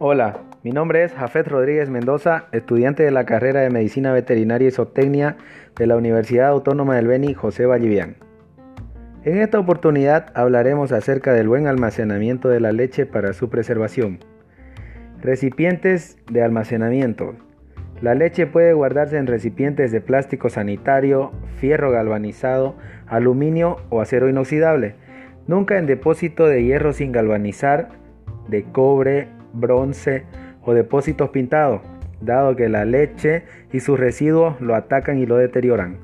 Hola, mi nombre es Jafet Rodríguez Mendoza, estudiante de la carrera de Medicina Veterinaria y Zootecnia de la Universidad Autónoma del Beni José Vallivian. En esta oportunidad hablaremos acerca del buen almacenamiento de la leche para su preservación. Recipientes de almacenamiento. La leche puede guardarse en recipientes de plástico sanitario, fierro galvanizado, aluminio o acero inoxidable, nunca en depósito de hierro sin galvanizar, de cobre, bronce o depósitos pintados, dado que la leche y sus residuos lo atacan y lo deterioran.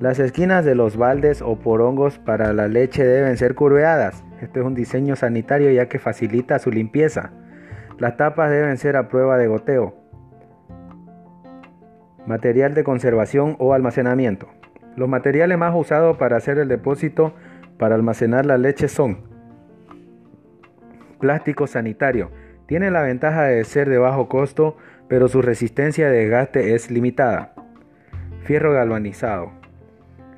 Las esquinas de los baldes o porongos para la leche deben ser curveadas. Este es un diseño sanitario ya que facilita su limpieza. Las tapas deben ser a prueba de goteo. Material de conservación o almacenamiento. Los materiales más usados para hacer el depósito para almacenar la leche son plástico sanitario. Tiene la ventaja de ser de bajo costo, pero su resistencia de desgaste es limitada. Fierro galvanizado.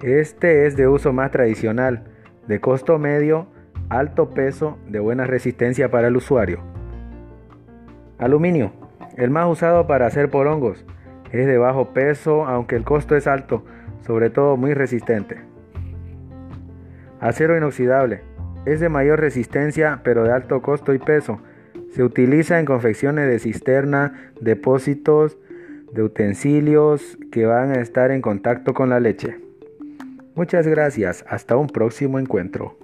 Este es de uso más tradicional, de costo medio, alto peso, de buena resistencia para el usuario. Aluminio. El más usado para hacer porongos. Es de bajo peso, aunque el costo es alto, sobre todo muy resistente. Acero inoxidable. Es de mayor resistencia pero de alto costo y peso. Se utiliza en confecciones de cisterna, depósitos, de utensilios que van a estar en contacto con la leche. Muchas gracias, hasta un próximo encuentro.